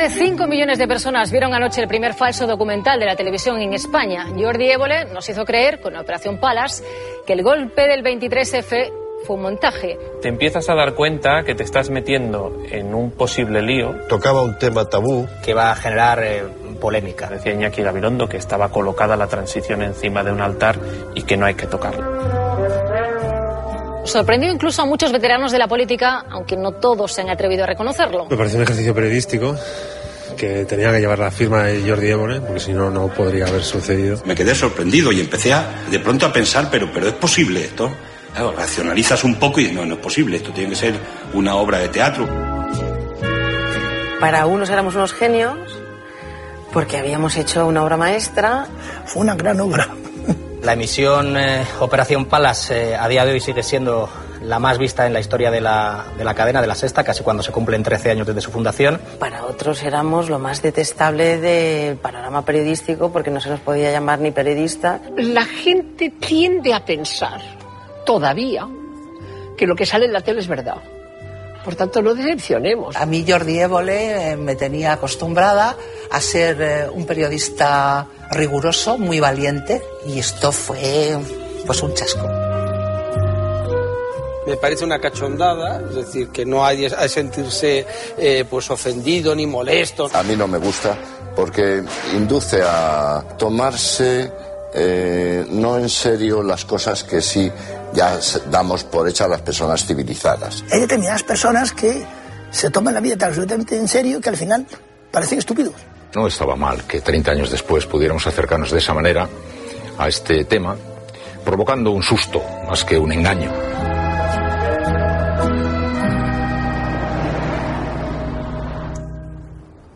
De 5 millones de personas vieron anoche el primer falso documental de la televisión en España. Jordi Évole nos hizo creer, con la Operación Palas, que el golpe del 23F fue un montaje. Te empiezas a dar cuenta que te estás metiendo en un posible lío. Tocaba un tema tabú. Que va a generar eh, polémica. Decía Iñaki Gabilondo que estaba colocada la transición encima de un altar y que no hay que tocarlo. Sorprendió incluso a muchos veteranos de la política, aunque no todos se han atrevido a reconocerlo. Me parece un ejercicio periodístico que tenía que llevar la firma de Jordi Évole, porque si no, no podría haber sucedido. Me quedé sorprendido y empecé a, de pronto a pensar, pero, pero ¿es posible esto? Claro, racionalizas un poco y no, no es posible, esto tiene que ser una obra de teatro. Para unos éramos unos genios, porque habíamos hecho una obra maestra. Fue una gran obra. La emisión eh, Operación Palas eh, a día de hoy sigue siendo la más vista en la historia de la, de la cadena, de la sexta, casi cuando se cumplen 13 años desde su fundación. Para otros éramos lo más detestable del panorama periodístico porque no se nos podía llamar ni periodista. La gente tiende a pensar, todavía, que lo que sale en la tele es verdad. Por tanto, no decepcionemos. A mí Jordi Évole eh, me tenía acostumbrada a ser eh, un periodista riguroso, muy valiente, y esto fue pues un chasco. Me parece una cachondada, es decir, que no hay a sentirse eh, pues ofendido ni molesto. A mí no me gusta porque induce a tomarse eh, no en serio las cosas que sí ya damos por hechas las personas civilizadas. Hay determinadas personas que se toman la vida tan absolutamente en serio que al final parecen estúpidos. No estaba mal que 30 años después pudiéramos acercarnos de esa manera a este tema, provocando un susto más que un engaño.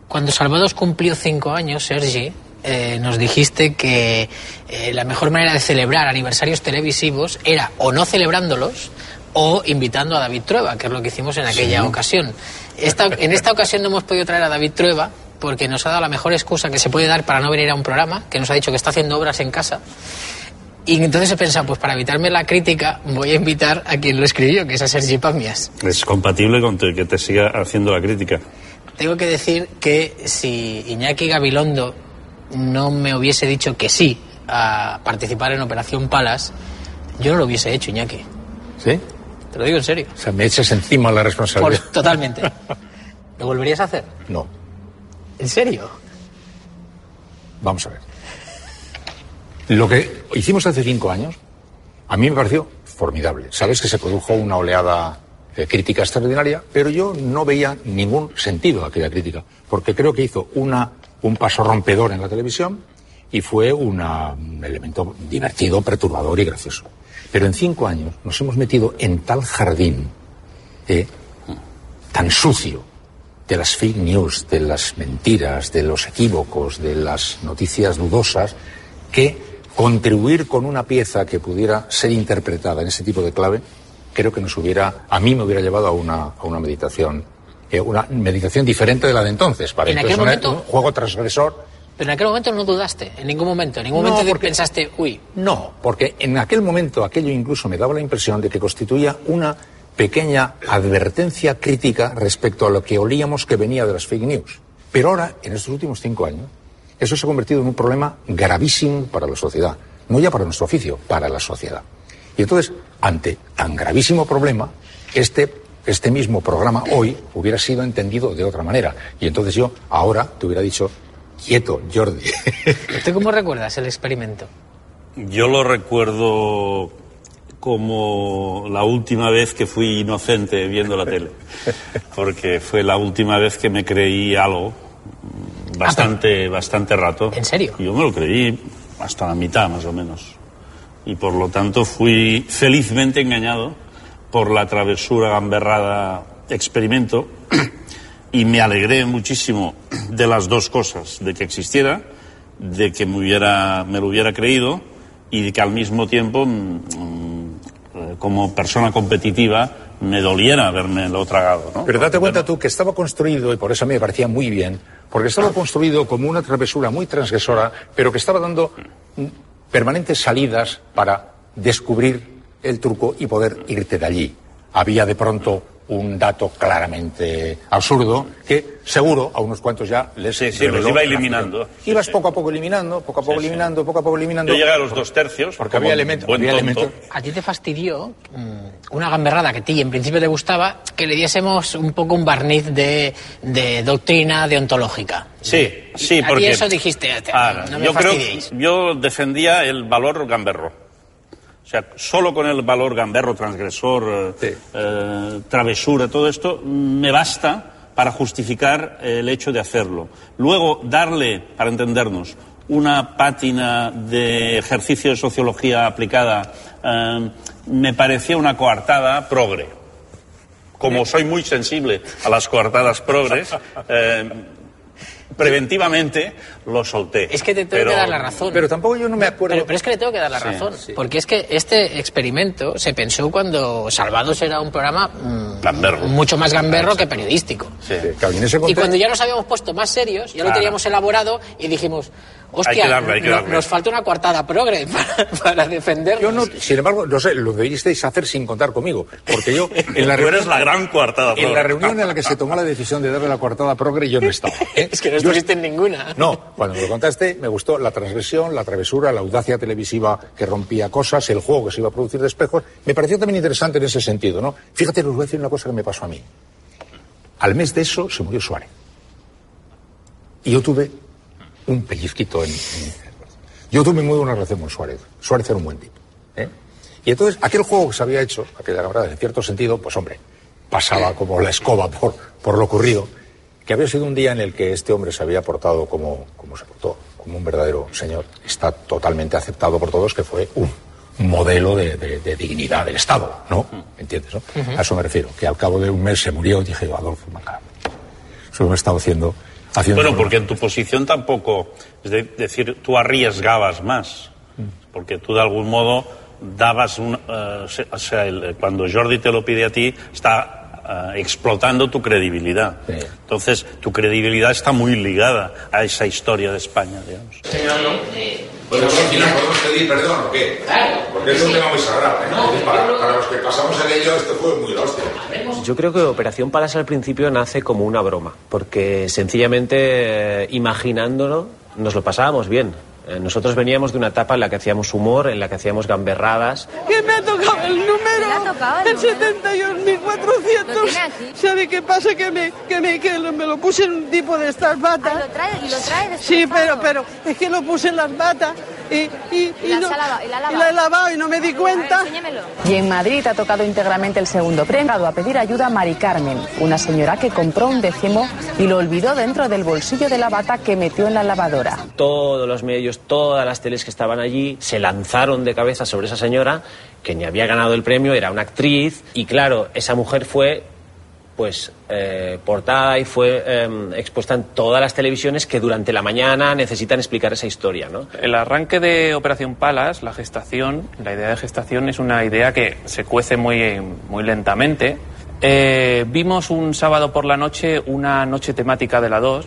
Cuando Salvados cumplió cinco años, Sergi, eh, nos dijiste que eh, la mejor manera de celebrar aniversarios televisivos era o no celebrándolos o invitando a David Trueba, que es lo que hicimos en aquella Sí. ocasión. Esta, en esta ocasión no hemos podido traer a David Trueba porque nos ha dado la mejor excusa que se puede dar para no venir a un programa, que nos ha dicho que está haciendo obras en casa. Y entonces he pensado, pues para evitarme la crítica, voy a invitar a quien lo escribió, que es a Sergi Pamias. Es compatible con que te siga haciendo la crítica. Tengo que decir que si Iñaki Gabilondo no me hubiese dicho que sí a participar en Operación Palas, yo no lo hubiese hecho, Iñaki. ¿Sí? Te lo digo en serio. O sea, me echas encima la Por- responsabilidad. totalmente. ¿Lo volverías a hacer? No. ¿En serio? Vamos a ver. Lo que hicimos hace cinco años, a mí me pareció formidable. Sabes que se produjo una oleada de crítica extraordinaria, pero yo no veía ningún sentido a aquella crítica, porque creo que hizo una, un paso rompedor en la televisión y fue un elemento divertido, perturbador y gracioso. Pero en cinco años nos hemos metido en tal jardín eh, tan sucio de las fake news, de las mentiras, de los equívocos, de las noticias dudosas, que contribuir con una pieza que pudiera ser interpretada en ese tipo de clave, creo que nos hubiera, a mí me hubiera llevado a una, a una meditación, eh, una meditación diferente de la de entonces. Para En aquel entonces, momento- un juego transgresor. Pero en aquel momento no dudaste, en ningún momento. En ningún No, momento porque- pensaste, uy, No, porque en aquel momento aquello incluso me daba la impresión de que constituía una pequeña advertencia crítica respecto a lo que olíamos que venía de las fake news. Pero ahora, en estos últimos cinco años, eso se ha convertido en un problema gravísimo para la sociedad. No ya para nuestro oficio, para la sociedad. Y entonces, ante tan gravísimo problema, este, este mismo programa hoy hubiera sido entendido de otra manera. Y entonces yo ahora te hubiera dicho, quieto, Jordi. ¿tú cómo recuerdas el experimento? Yo lo recuerdo como la última vez que fui inocente viendo la tele. Porque fue la última vez que me creí algo mm, bastante, bastante rato. ¿En serio? Yo me lo creí hasta la mitad, más o menos. Y por lo tanto fui felizmente engañado por la travesura gamberrada experimento y me alegré muchísimo de las dos cosas, de que existiera, de que me, hubiera, me lo hubiera creído y que al mismo tiempo, mm, mm, como persona competitiva, me doliera haberme lo tragado. ¿no? Pero date cuenta tú que estaba construido, y por eso a mí me parecía muy bien, porque estaba construido como una travesura muy transgresora, pero que estaba dando mm, permanentes salidas para descubrir el truco y poder irte de allí. Había de pronto un dato claramente absurdo que seguro a unos cuantos ya les Sí, sí, los iba eliminando. acción. Ibas poco a poco eliminando, poco a poco eliminando, poco a poco eliminando. Yo llegué a los dos tercios. Porque había elementos, había elementos. A ti te fastidió mm, una gamberrada que a ti en principio te gustaba, que le diésemos un poco un barniz de, de doctrina deontológica. Sí, sí, A ti porque... eso dijiste, Ah, no me yo, creo, yo defendía el valor gamberro. O sea, solo con el valor gamberro, transgresor, eh, eh, travesura, todo esto, me basta para justificar el hecho de hacerlo. Luego, darle, para entendernos, una pátina de ejercicio de sociología aplicada, eh, me parecía una coartada progre. Como soy muy sensible a las coartadas progres, eh, preventivamente lo solté. Es que te tengo Pero- que dar la razón. Pero tampoco yo no me acuerdo. Pero, pero es que le tengo que dar la Sí, razón. sí. Porque es que este experimento se pensó cuando Salvados era un programa mm, Gamberro. mucho más gamberro que periodístico. Sí. Y cuando ya nos habíamos puesto más serios, ya lo Claro. teníamos elaborado y dijimos, hostia, Hay que darle, hay que no- darle. nos falta una coartada progre para, para defendernos. Yo no, sin embargo, no sé, lo debisteis hacer sin contar conmigo. Porque yo, en la Tú eres reunión, la gran coartada en la progre. reunión en la que se tomó la decisión de darle la coartada progre, yo no estaba. ¿eh? Es que no Yo estuviste en ninguna. No, cuando me lo contaste, me gustó la transgresión, la travesura, la audacia televisiva que rompía cosas, el juego que se iba a producir de espejos. Me pareció también interesante en ese sentido, ¿no? Fíjate, os voy a decir una cosa que me pasó a mí. Al mes de eso se murió Suárez. Y yo tuve un pellizquito en. en- Yo tuve muy buena relación con Suárez. Suárez era un buen tipo. ¿eh? Y entonces, aquel juego que se había hecho, aquella camarada, en cierto sentido, pues hombre, pasaba como la escoba por, lo ocurrido, que había sido un día en el que este hombre se había portado como se portó, como un verdadero señor. Está totalmente aceptado por todos que fue un modelo de, de- de dignidad del Estado, ¿no? ¿Entiendes? no? A eso me refiero, que al cabo de un mes se murió y dije yo, Adolfo Maca, eso me he estado haciendo... haciendo Bueno, porque en tu posición tampoco, es de- decir, tú arriesgabas más, porque tú de algún modo dabas un, eh, o sea, el- cuando Jordi te lo pide a ti, está eh, explotando tu credibilidad. Entonces, tu credibilidad está muy ligada a esa historia de España, digamos. ¿Podemos, ¿Podemos pedir perdón o qué? Porque es un tema muy sagrado, ¿eh? para, para los que pasamos en ello, esto fue muy hostia. Yo creo que Operación Palas al principio nace como una broma, porque sencillamente eh, imaginándolo nos lo pasábamos bien. Eh, nosotros veníamos de una etapa en la que hacíamos humor, en la que hacíamos gamberradas. que me ha tocado el número, el 71.400. ¿Sabe qué pasa? Que me, que me, que lo- me lo puse en un tipo de estas batas. lo trae- y lo trae Sí, pero, pero es que lo puse en las batas y, y, Y la no- y la la he lavado y no me di cuenta. Y en Madrid ha tocado íntegramente el segundo premio. A pedir ayuda a Mari Carmen, una señora que compró un décimo y lo olvidó dentro del bolsillo de la bata que metió en la lavadora. Todos los medios, todas las teles que estaban allí se lanzaron de cabeza sobre esa señora que ni había ganado el premio, era una actriz y claro, esa mujer fue pues eh, portada y fue eh, expuesta en todas las televisiones que durante la mañana necesitan explicar esa historia, ¿no? El arranque de Operación Palas, la gestación, la idea de gestación es una idea que se cuece muy, muy lentamente. Eh, vimos un sábado por la noche una noche temática de la 2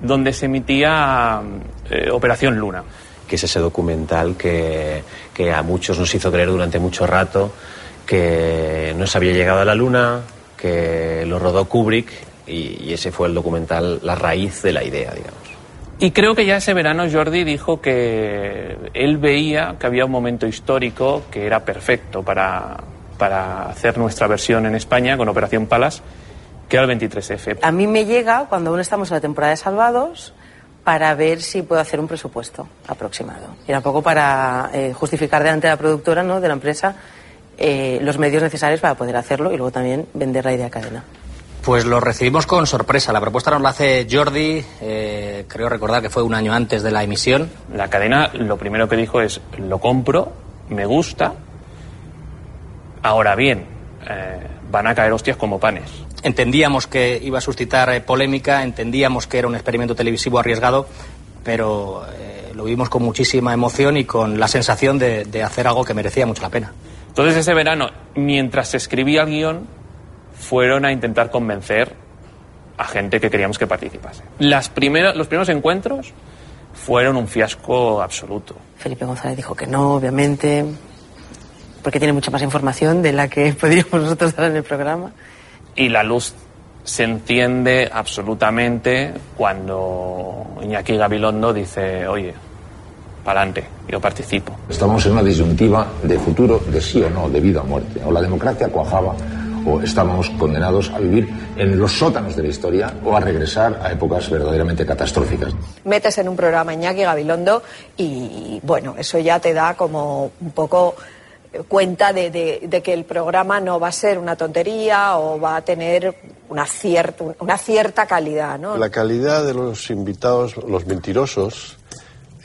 donde se emitía eh, Operación Luna. que es ese documental que, que a muchos nos hizo creer durante mucho rato que no se había llegado a la luna, que lo rodó Kubrick y, y ese fue el documental, la raíz de la idea, digamos. Y creo que ya ese verano Jordi dijo que él veía que había un momento histórico que era perfecto para, para hacer nuestra versión en España con Operación Palas, que era el 23F. A mí me llega, cuando aún estamos en la temporada de Salvados, para ver si puedo hacer un presupuesto aproximado. Y un poco para eh, justificar delante de la productora, ¿no? de la empresa, eh, los medios necesarios para poder hacerlo y luego también vender la idea a cadena. Pues lo recibimos con sorpresa. La propuesta nos la hace Jordi, eh, creo recordar que fue un año antes de la emisión. La cadena lo primero que dijo es, lo compro, me gusta, ahora bien, eh, van a caer hostias como panes. Entendíamos que iba a suscitar eh, polémica, entendíamos que era un experimento televisivo arriesgado, pero lo vimos con muchísima emoción y con la sensación de, de hacer algo que merecía mucho la pena. Entonces ese verano, mientras se escribía el guion, fueron a intentar convencer a gente que queríamos que participase. Las primeras, los primeros encuentros fueron un fiasco absoluto. Felipe González dijo que no, obviamente, porque tiene mucha más información de la que podríamos nosotros dar en el programa. Y la luz se enciende absolutamente cuando Iñaki Gabilondo dice, oye, para adelante, yo participo. Estamos en una disyuntiva de futuro, de sí o no, de vida o muerte. O la democracia cuajaba o estábamos condenados a vivir en los sótanos de la historia o a regresar a épocas verdaderamente catastróficas. Metes en un programa Iñaki Gabilondo y, bueno, eso ya te da como un poco cuenta de, de, de, que el programa no va a ser una tontería o va a tener una cierta, una cierta calidad, ¿no? La calidad de los invitados, los mentirosos,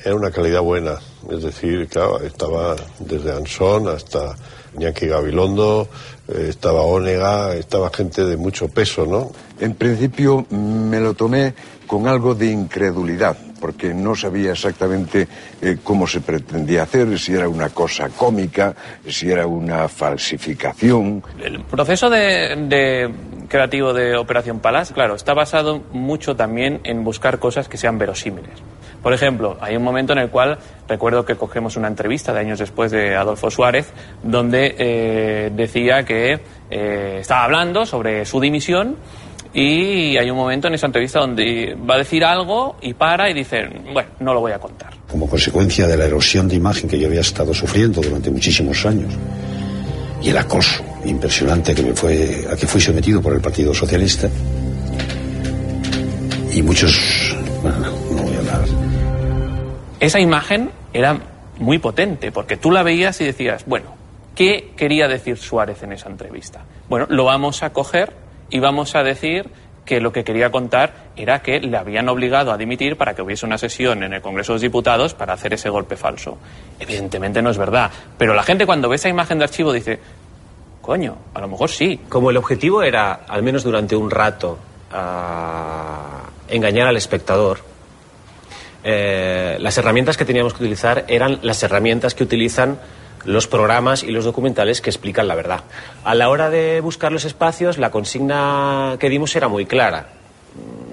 era una calidad buena. Es decir, claro, estaba desde Ansón hasta Iñaki Gabilondo, eh, estaba Ónega, estaba gente de mucho peso, ¿no? En principio me lo tomé con algo de incredulidad, porque no sabía exactamente eh, cómo se pretendía hacer, si era una cosa cómica, si era una falsificación. El proceso de, de creativo de Operación Palas, claro, está basado mucho también en buscar cosas que sean verosímiles. Por ejemplo, hay un momento en el cual recuerdo que cogemos una entrevista de años después de Adolfo Suárez, donde eh, decía que eh, estaba hablando sobre su dimisión y hay un momento en esa entrevista donde va a decir algo y para y dice, bueno, no lo voy a contar. Como consecuencia de la erosión de imagen que yo había estado sufriendo durante muchísimos años y el acoso impresionante que me fue, a que fui sometido por el Partido Socialista y muchos, bueno, no voy a hablar. Esa imagen era muy potente porque tú la veías y decías, bueno, ¿qué quería decir Suárez en esa entrevista? Bueno, lo vamos a coger y vamos a decir que lo que quería contar era que le habían obligado a dimitir para que hubiese una sesión en el Congreso de los Diputados para hacer ese golpe falso. Evidentemente no es verdad, pero la gente cuando ve esa imagen de archivo dice, coño, a lo mejor sí. Como el objetivo era, al menos durante un rato, uh, engañar al espectador, eh, las herramientas que teníamos que utilizar eran las herramientas que utilizan los programas y los documentales que explican la verdad. A la hora de buscar los espacios, la consigna que dimos era muy clara.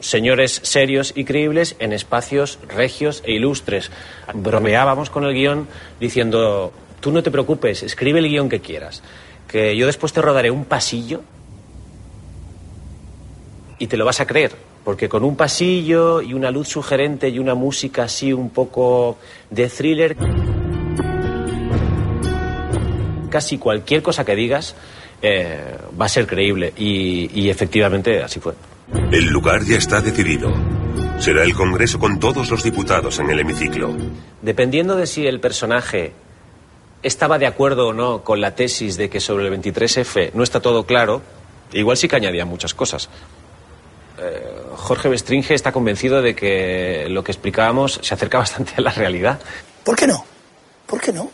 Señores serios y creíbles en espacios regios e ilustres. Bromeábamos con el guion diciendo, tú no te preocupes, escribe el guion que quieras, que yo después te rodaré un pasillo y te lo vas a creer, porque con un pasillo y una luz sugerente y una música así un poco de thriller casi cualquier cosa que digas eh, va a ser creíble. Y, y efectivamente así fue. El lugar ya está decidido. Será el Congreso con todos los diputados en el hemiciclo. Dependiendo de si el personaje estaba de acuerdo o no con la tesis de que sobre el 23F no está todo claro, igual sí que añadía muchas cosas. Eh, Jorge Bestringe está convencido de que lo que explicábamos se acerca bastante a la realidad. ¿Por qué no? ¿Por qué no?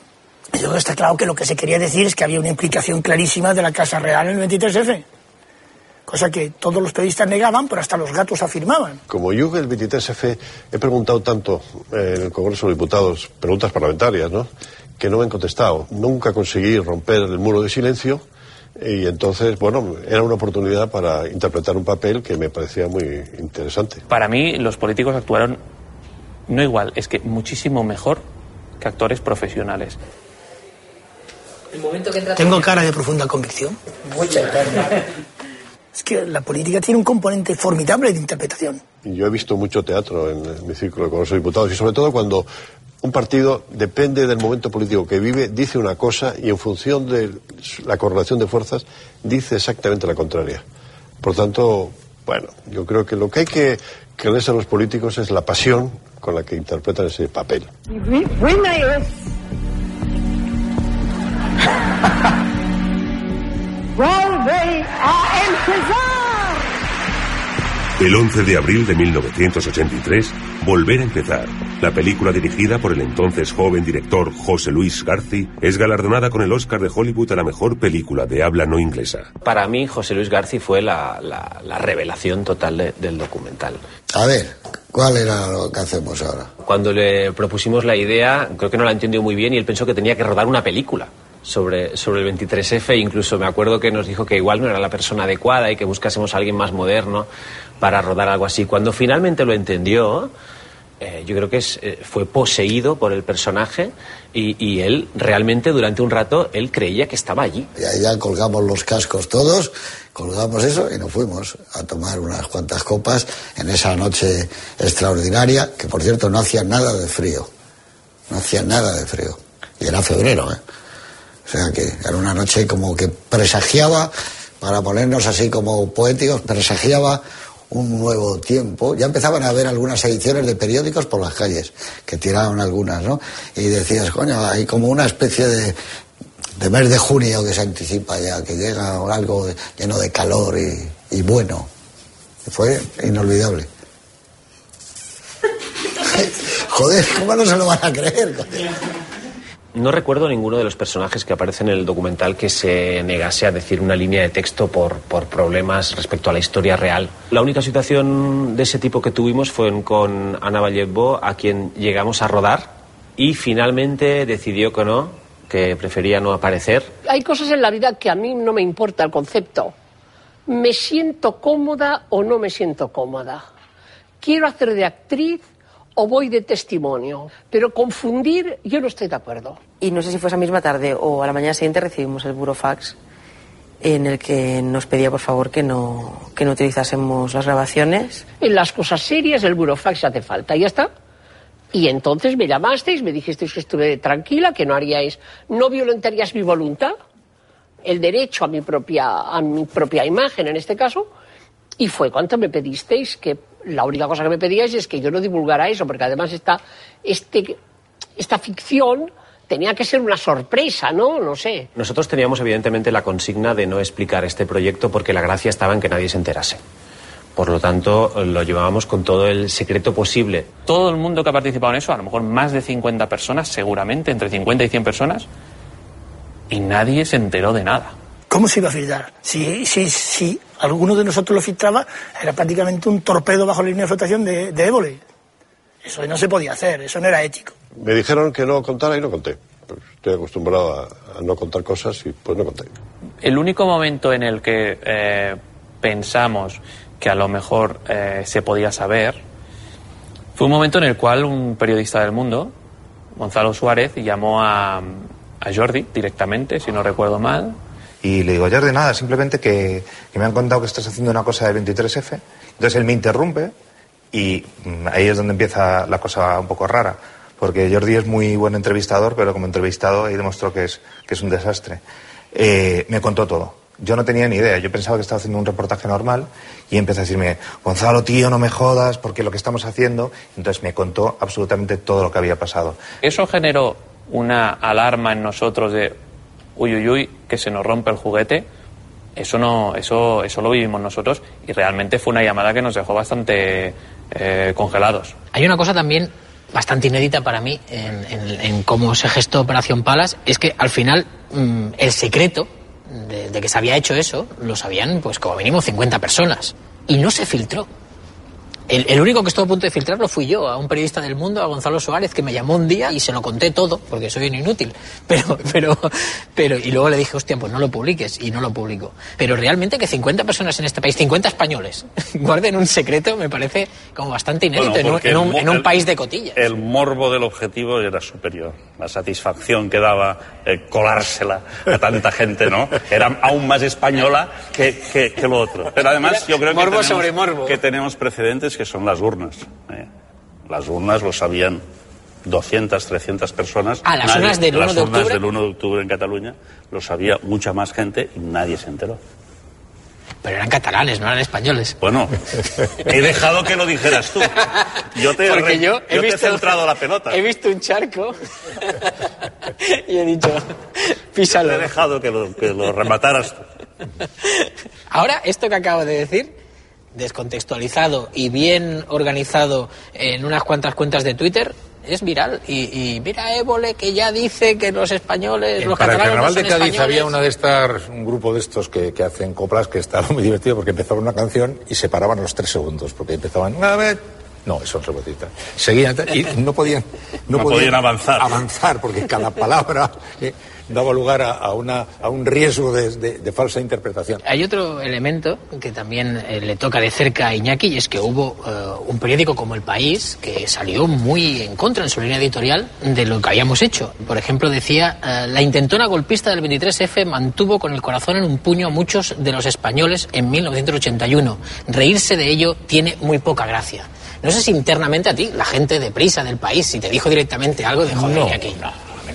Yo está claro que lo que se quería decir es que había una implicación clarísima de la Casa Real en el 23F. Cosa que todos los periodistas negaban, pero hasta los gatos afirmaban. Como yo el 23F he preguntado tanto en el Congreso de Diputados, preguntas parlamentarias, ¿no? Que no me han contestado. Nunca conseguí romper el muro de silencio y entonces, bueno, era una oportunidad para interpretar un papel que me parecía muy interesante. Para mí, los políticos actuaron no igual, es que muchísimo mejor que actores profesionales. Tengo cara de profunda convicción. Mucha Es que la política tiene un componente formidable de interpretación. Yo he visto mucho teatro en mi círculo Congreso de Diputados y sobre todo cuando un partido depende del momento político que vive, dice una cosa y en función de la correlación de fuerzas dice exactamente la contraria. Por tanto, bueno, yo creo que lo que hay que creerse a los políticos es la pasión con la que interpretan ese papel. El 11 de abril de 1983, Volver a empezar. La película dirigida por el entonces joven director José Luis Garci es galardonada con el Oscar de Hollywood a la mejor película de habla no inglesa. Para mí, José Luis Garci fue la, la, la revelación total de, del documental. A ver, ¿Cuál era lo que hacemos ahora? Cuando le propusimos la idea, creo que no la entendió muy bien y él pensó que tenía que rodar una película sobre, sobre el 23F. Incluso me acuerdo que nos dijo que igual no era la persona adecuada y que buscásemos a alguien más moderno para rodar algo así. Cuando finalmente lo entendió, eh, yo creo que es, eh, fue poseído por el personaje y, y él realmente durante un rato él creía que estaba allí. Y ahí ya colgamos los cascos todos, colgamos eso y nos fuimos a tomar unas cuantas copas en esa noche extraordinaria, que por cierto no hacía nada de frío. No hacía nada de frío. Y era febrero, ¿eh? O sea que era una noche como que presagiaba, para ponernos así como poéticos, presagiaba un nuevo tiempo. Ya empezaban a haber algunas ediciones de periódicos por las calles, que tiraban algunas, ¿no? Y decías, coño, hay como una especie de, de mes de junio que se anticipa ya, que llega algo lleno de calor y, y bueno. Fue inolvidable. Joder, ¿cómo no se lo van a creer? No recuerdo ninguno de los personajes que aparecen en el documental que se negase a decir una línea de texto por, por problemas respecto a la historia real. La única situación de ese tipo que tuvimos fue con Ana Vallevo, a quien llegamos a rodar y finalmente decidió que no, que prefería no aparecer. Hay cosas en la vida que a mí no me importa el concepto. ¿Me siento cómoda o no me siento cómoda? ¿Quiero hacer de actriz o voy de testimonio? Pero confundir, yo no estoy de acuerdo. Y no sé si fue esa misma tarde o a la mañana siguiente recibimos el burofax en el que nos pedía por favor que no, que no utilizásemos las grabaciones. En las cosas serias el burofax hace falta, y ya está. Y entonces me llamasteis, me dijisteis que estuve tranquila, que no haríais, no violentarías mi voluntad, el derecho a mi propia, a mi propia imagen en este caso, y fue cuando me pedisteis que la única cosa que me pedíais es que yo no divulgara eso, porque además esta, este, esta ficción tenía que ser una sorpresa, ¿no? No sé. Nosotros teníamos evidentemente la consigna de no explicar este proyecto porque la gracia estaba en que nadie se enterase. Por lo tanto, lo llevábamos con todo el secreto posible. Todo el mundo que ha participado en eso, a lo mejor más de 50 personas, seguramente, entre 50 y 100 personas, y nadie se enteró de nada. ¿Cómo se iba a filtrar? Si, si, si alguno de nosotros lo filtraba, era prácticamente un torpedo bajo la línea de flotación de, de Évole. Eso no se podía hacer, eso no era ético. Me dijeron que no contara y no conté. Pues estoy acostumbrado a, a no contar cosas y pues no conté. El único momento en el que eh, pensamos que a lo mejor eh, se podía saber fue un momento en el cual un periodista del mundo, Gonzalo Suárez, llamó a, a Jordi directamente, si no recuerdo mal, Y le digo, Jordi, nada, simplemente que, que me han contado que estás haciendo una cosa del 23F. Entonces él me interrumpe y mm, ahí es donde empieza la cosa un poco rara. Porque Jordi es muy buen entrevistador, pero como entrevistado ahí demostró que es, que es un desastre. Eh, me contó todo. Yo no tenía ni idea. Yo pensaba que estaba haciendo un reportaje normal y empezó a decirme, Gonzalo, tío, no me jodas, porque lo que estamos haciendo. Entonces me contó absolutamente todo lo que había pasado. Eso generó una alarma en nosotros de uy, uy, uy, que se nos rompe el juguete. Eso no, eso, eso lo vivimos nosotros y realmente fue una llamada que nos dejó bastante eh, congelados. Hay una cosa también bastante inédita para mí en, cómo se gestó Operación Palas, es que al final mm, el secreto de, de que se había hecho eso lo sabían pues como mínimo 50 personas y no se filtró. El, el único que estuvo a punto de filtrarlo fui yo, a un periodista del mundo, a Gonzalo Suárez, que me llamó un día y se lo conté todo, porque soy un inútil. Pero, pero, pero, y luego le dije, hostia, pues no lo publiques, y no lo publico. Pero realmente que 50 personas en este país, 50 españoles, guarden un secreto, me parece como bastante inédito Bueno, en un- en, un, el mo- en un el- país de cotillas. El morbo del objetivo era superior. La satisfacción que daba eh, colársela a tanta gente, ¿no? Era aún más española que, que- que lo otro. Pero además yo creo que Morbo tenemos, sobre morbo. que tenemos precedentes que son las urnas. ¿eh? Las urnas lo sabían 200, 300 personas. Ah, las urnas del 1 las de urnas octubre. del 1 de octubre en Cataluña lo sabía mucha más gente y nadie se enteró. Pero eran catalanes, no eran españoles. Bueno, he dejado que lo dijeras tú. Yo te, he Porque re- yo he yo te he visto- centrado la pelota. He visto un charco y he dicho, písalo. Te he dejado que lo, que lo remataras tú. Ahora, esto que acabo de decir, descontextualizado y bien organizado en unas cuantas cuentas de Twitter, es viral. Y, y mira Évole que ya dice que los españoles, los Para el catalanes carnaval no de Cádiz españoles. había una de estas, un grupo de estos que, que hacen coplas que estaba muy divertido porque empezaban una canción y se paraban a los tres segundos porque empezaban a ver No, eso no se. Seguían y no podían, No podían avanzar. avanzar porque cada palabra eh, daba lugar a, a una, a un riesgo de, de- de falsa interpretación. Hay otro elemento que también eh, le toca de cerca a Iñaki y es que hubo eh, un periódico como El País que salió muy en contra en su línea editorial de lo que habíamos hecho. Por ejemplo, decía, eh, la intentona golpista del 23F mantuvo con el corazón en un puño a muchos de los españoles en 1981. Reírse de ello tiene muy poca gracia. No sé si internamente a ti, la gente de prisa del país, si te dijo directamente algo de joder, No,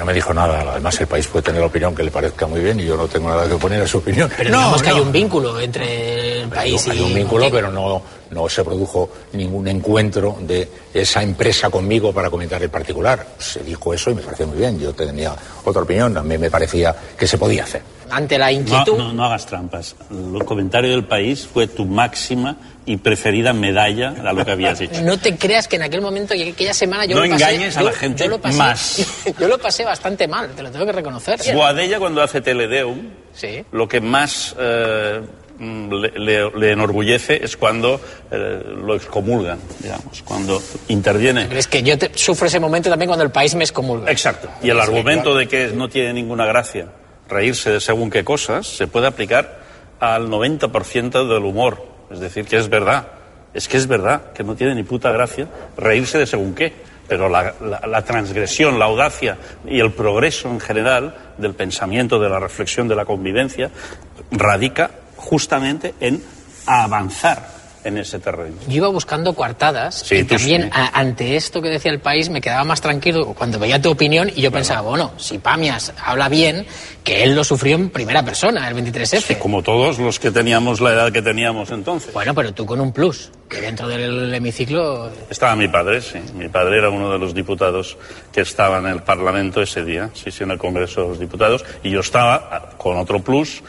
no me dijo nada. Además, el país puede tener la opinión que le parezca muy bien y yo no tengo nada que oponer a su opinión. Pero no, digamos que hay un vínculo entre el país Hay y... un vínculo, pero no, no se produjo ningún encuentro de esa empresa conmigo para comentar el particular. Se dijo eso y me pareció muy bien. Yo tenía otra opinión. A mí me parecía que se podía hacer. Ante la No, inquietud... no, no hagas trampas. El comentario del país fue tu máxima y preferida medalla a lo que habías hecho. No te creas que en aquel momento, y aquella semana yo No lo pasé... engañes a yo- la gente yo lo pasé- más. Yo lo pasé bastante mal, te lo tengo que reconocer. Boadella cuando hace Teledeum, Sí. lo que más eh, mm, le, le- le enorgullece es cuando eh, lo excomulgan, digamos, cuando interviene. Pero es que yo te- sufro ese momento también cuando el país me excomulga. Exacto. Y el argumento de que no tiene ninguna gracia reírse de según qué cosas se puede aplicar al 90% del humor. Es decir, que es verdad. Es que es verdad que no tiene ni puta gracia reírse de según qué. Pero la, la- la transgresión, la audacia y el progreso en general del pensamiento, de la reflexión, de la convivencia, radica justamente en avanzar en ese terreno. Yo iba buscando coartadas Sí, y también sí. a- ante esto que decía el país me quedaba más tranquilo cuando veía tu opinión y yo pensaba, bueno, si Pamias habla bien, que él lo sufrió en primera persona, el 23F. Como todos los que teníamos la edad que teníamos entonces. Bueno, pero tú con un plus, que dentro del hemiciclo Estaba mi padre, sí. Mi padre era uno de los diputados que estaba en el Parlamento ese día, sí, sí, en el Congreso de los Diputados, y yo estaba con otro plus,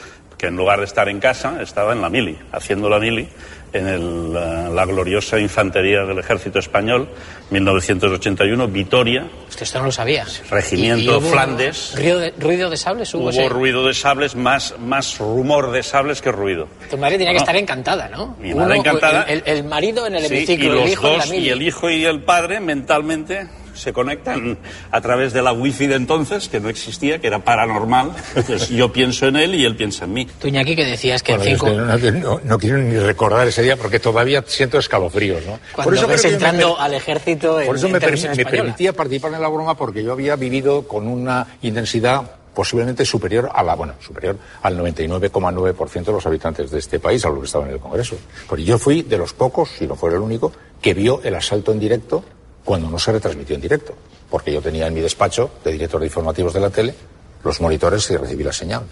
que en lugar de estar en casa, estaba en la mili, haciendo la mili en el, eh, la gloriosa infantería del Ejército Español, 1981, Vitoria, Hostia, esto no lo sabía. Regimiento Y- y hubo Flandes. Ruido de, ruido de sables hubo, Hubo ese- ruido de sables, más, más rumor de sables que ruido. Tu madre tenía que estar encantada, ¿no? Mi madre encantada. El, el- el marido en el Sí, hemiciclo, y el los hijo en la dos, mili. y el hijo y el padre mentalmente se conectan a través de la wifi de entonces, que no existía, que era paranormal. Entonces yo pienso en él y él piensa en mí. Tú, Iñaki, que decías que en Bueno, cinco... es que no, no- no quiero ni recordar ese día porque todavía siento escalofríos, ¿no? Cuando creo ves me entrando al ejército en, Por eso en me, permitía participar en la broma porque yo había vivido con una intensidad posiblemente superior a la, bueno, superior al 99,9% de los habitantes de este país, a los que estaban en el Congreso. Porque yo fui de los pocos, si no fuera el único, que vio el asalto en directo cuando no se retransmitió en directo. Porque yo tenía en mi despacho de director de informativos de la tele los monitores y recibí la señal.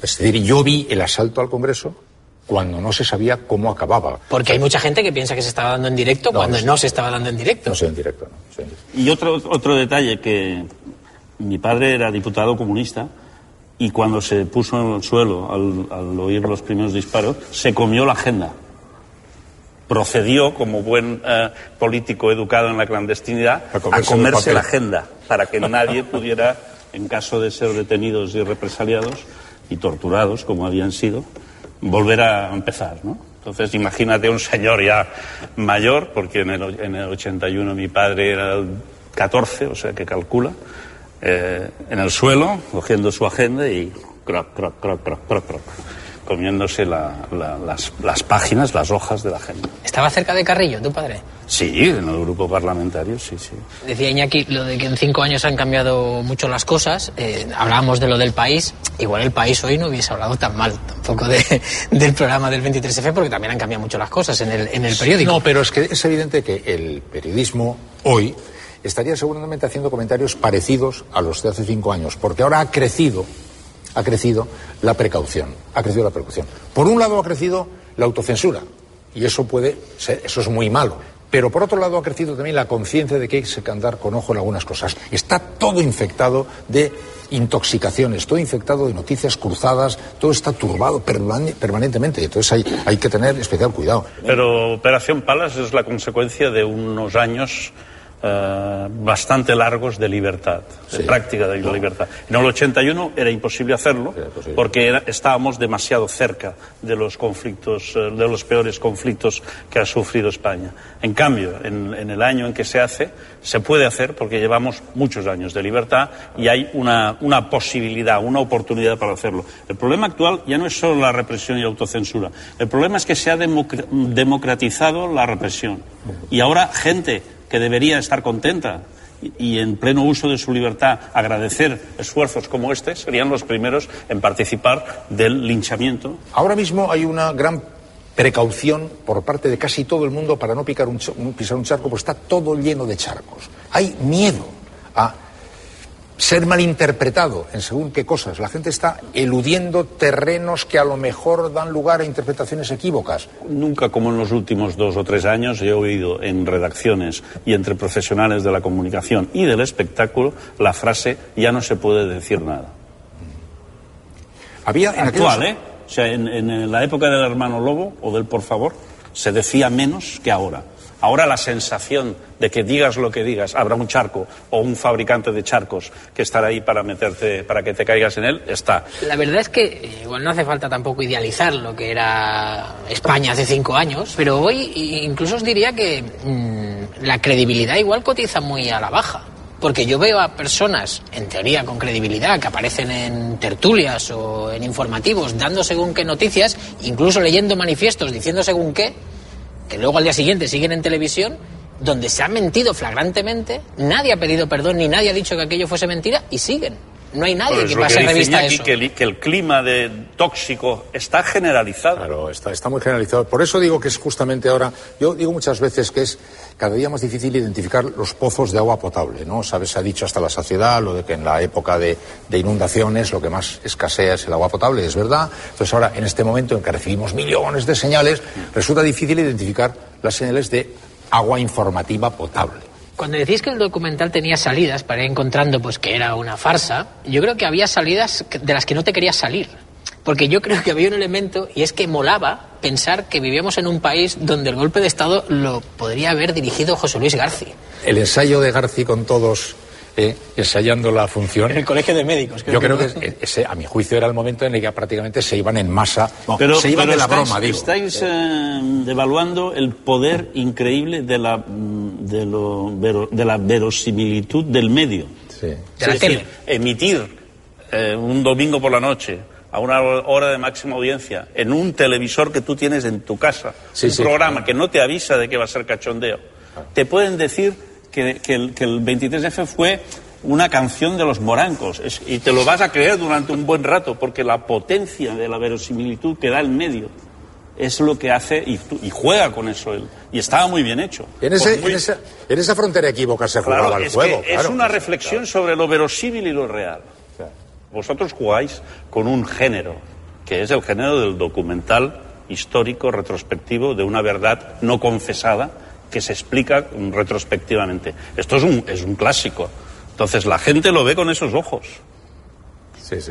Es decir, yo vi el asalto al Congreso cuando no se sabía cómo acababa. Porque hay mucha gente que piensa que se estaba dando en directo No, cuando no no se estaba dando en directo. No sé en directo, no. sé en directo. Y otro, otro detalle que mi padre era diputado comunista y cuando se puso en el suelo al, al oír los primeros disparos, se comió la agenda. Procedió, como buen eh, político educado en la clandestinidad, a comerse la agenda para que nadie pudiera, en caso de ser detenidos y represaliados y torturados, como habían sido, volver a empezar, ¿no? Entonces, imagínate un señor ya mayor, porque en el, en el 81 mi padre era el 14, o sea que calcula, eh, en el suelo, cogiendo su agenda y croc, croc, croc, croc, croc, croc, comiéndose la- la- las, las páginas, las hojas de la agenda. ¿Estaba cerca de Carrillo, tu padre? Sí, en el grupo parlamentario, sí, sí. Decía Iñaki lo de que en cinco años han cambiado mucho las cosas. Eh, hablábamos de lo del país. Igual el país hoy no hubiese hablado tan mal tampoco de- del programa del 23F porque también han cambiado mucho las cosas en el, en el periódico. No, pero es que es evidente que el periodismo hoy estaría seguramente haciendo comentarios parecidos a los de hace cinco años, porque ahora ha crecido, ha crecido la precaución, ha crecido la precaución. Por un lado ha crecido la autocensura, y eso puede ser, eso es muy malo. Pero por otro lado ha crecido también la conciencia de que hay que andar con ojo en algunas cosas. Está todo infectado de intoxicaciones, todo infectado de noticias cruzadas, todo está turbado permane- permanentemente. Entonces hay, hay que tener especial cuidado. Pero Operación Palas es la consecuencia de unos años eh, bastante largos de libertad, de práctica de la libertad. En el 81 era imposible hacerlo porque era- estábamos demasiado cerca de los conflictos, eh, de los peores conflictos que ha sufrido España. En cambio, en, en el año en que se hace, se puede hacer porque llevamos muchos años de libertad y hay una, una posibilidad, una oportunidad para hacerlo. El problema actual ya no es solo la represión y autocensura. El problema es que se ha democr- democratizado la represión. Y ahora gente que debería estar contenta y, en pleno uso de su libertad agradecer esfuerzos como este serían los primeros en participar del linchamiento. Ahora mismo hay una gran precaución por parte de casi todo el mundo para no picar un, pisar un charco, pues está todo lleno de charcos. Hay miedo a ser malinterpretado en según qué cosas. La gente está eludiendo terrenos que a lo mejor dan lugar a interpretaciones equívocas. Nunca como en los últimos dos o tres años he oído en redacciones y entre profesionales de la comunicación y del espectáculo la frase ya no se puede decir nada. Había en Actual, aquellos- ¿eh? O sea, en, en la época del hermano Lobo o del por favor se decía menos que ahora. Ahora la sensación de que digas lo que digas, habrá un charco o un fabricante de charcos que estará ahí para meterte, para que te caigas en él, está. La verdad es que igual no hace falta tampoco idealizar lo que era España hace cinco años, pero hoy incluso os diría que mm, la credibilidad igual cotiza muy a la baja. Porque yo veo a personas, en teoría con credibilidad, que aparecen en tertulias o en informativos dando según qué noticias, incluso leyendo manifiestos diciendo según qué, que luego al día siguiente siguen en televisión, donde se ha mentido flagrantemente, nadie ha pedido perdón ni nadie ha dicho que aquello fuese mentira y siguen. No hay nadie Pues que pase dice revista a Iñaki, eso. que, el, que el clima de tóxico está generalizado. Claro, está, está muy generalizado. Por eso digo que es justamente ahora, yo digo muchas veces que es cada día más difícil identificar los pozos de agua potable, ¿no? Sabes, se ha dicho hasta la saciedad lo de que en la época de, de inundaciones lo que más escasea es el agua potable, es verdad. Entonces ahora, en este momento en que recibimos millones de señales, resulta difícil identificar las señales de agua informativa potable. Cuando decís que el documental tenía salidas para ir encontrando pues que era una farsa, yo creo que había salidas de las que no te querías salir. Porque yo creo que había un elemento y es que molaba pensar que vivíamos en un país donde el golpe de Estado lo podría haber dirigido José Luis García. El ensayo de Garci con todos eh, ensayando la función. En el colegio de médicos. Yo creo que ese, a mi juicio, era el momento en el que prácticamente se iban en masa. No, se iban pero de la estáis, broma, digo. Estáis eh, devaluando el poder increíble de la, mm, de, lo de la verosimilitud del medio. De Es la decir, emitir eh, un domingo por la noche a una hora de máxima audiencia en un televisor que tú tienes en tu casa, Sí, un sí. programa que no te avisa de que va a ser cachondeo, te pueden decir que, que el, que el 23F fue una canción de los morancos es- y te lo vas a creer durante un buen rato porque la potencia de la verosimilitud que da el medio es lo que hace y, juega con eso él y estaba muy bien hecho. En, ese- Por muy- en esa, en esa frontera equívoca se jugaba el es juego. que es una reflexión sobre lo verosímil y lo real. Vosotros jugáis con un género, que es el género del documental histórico retrospectivo de una verdad no confesada que se explica retrospectivamente. Esto es un, es un clásico. Entonces la gente lo ve con esos ojos.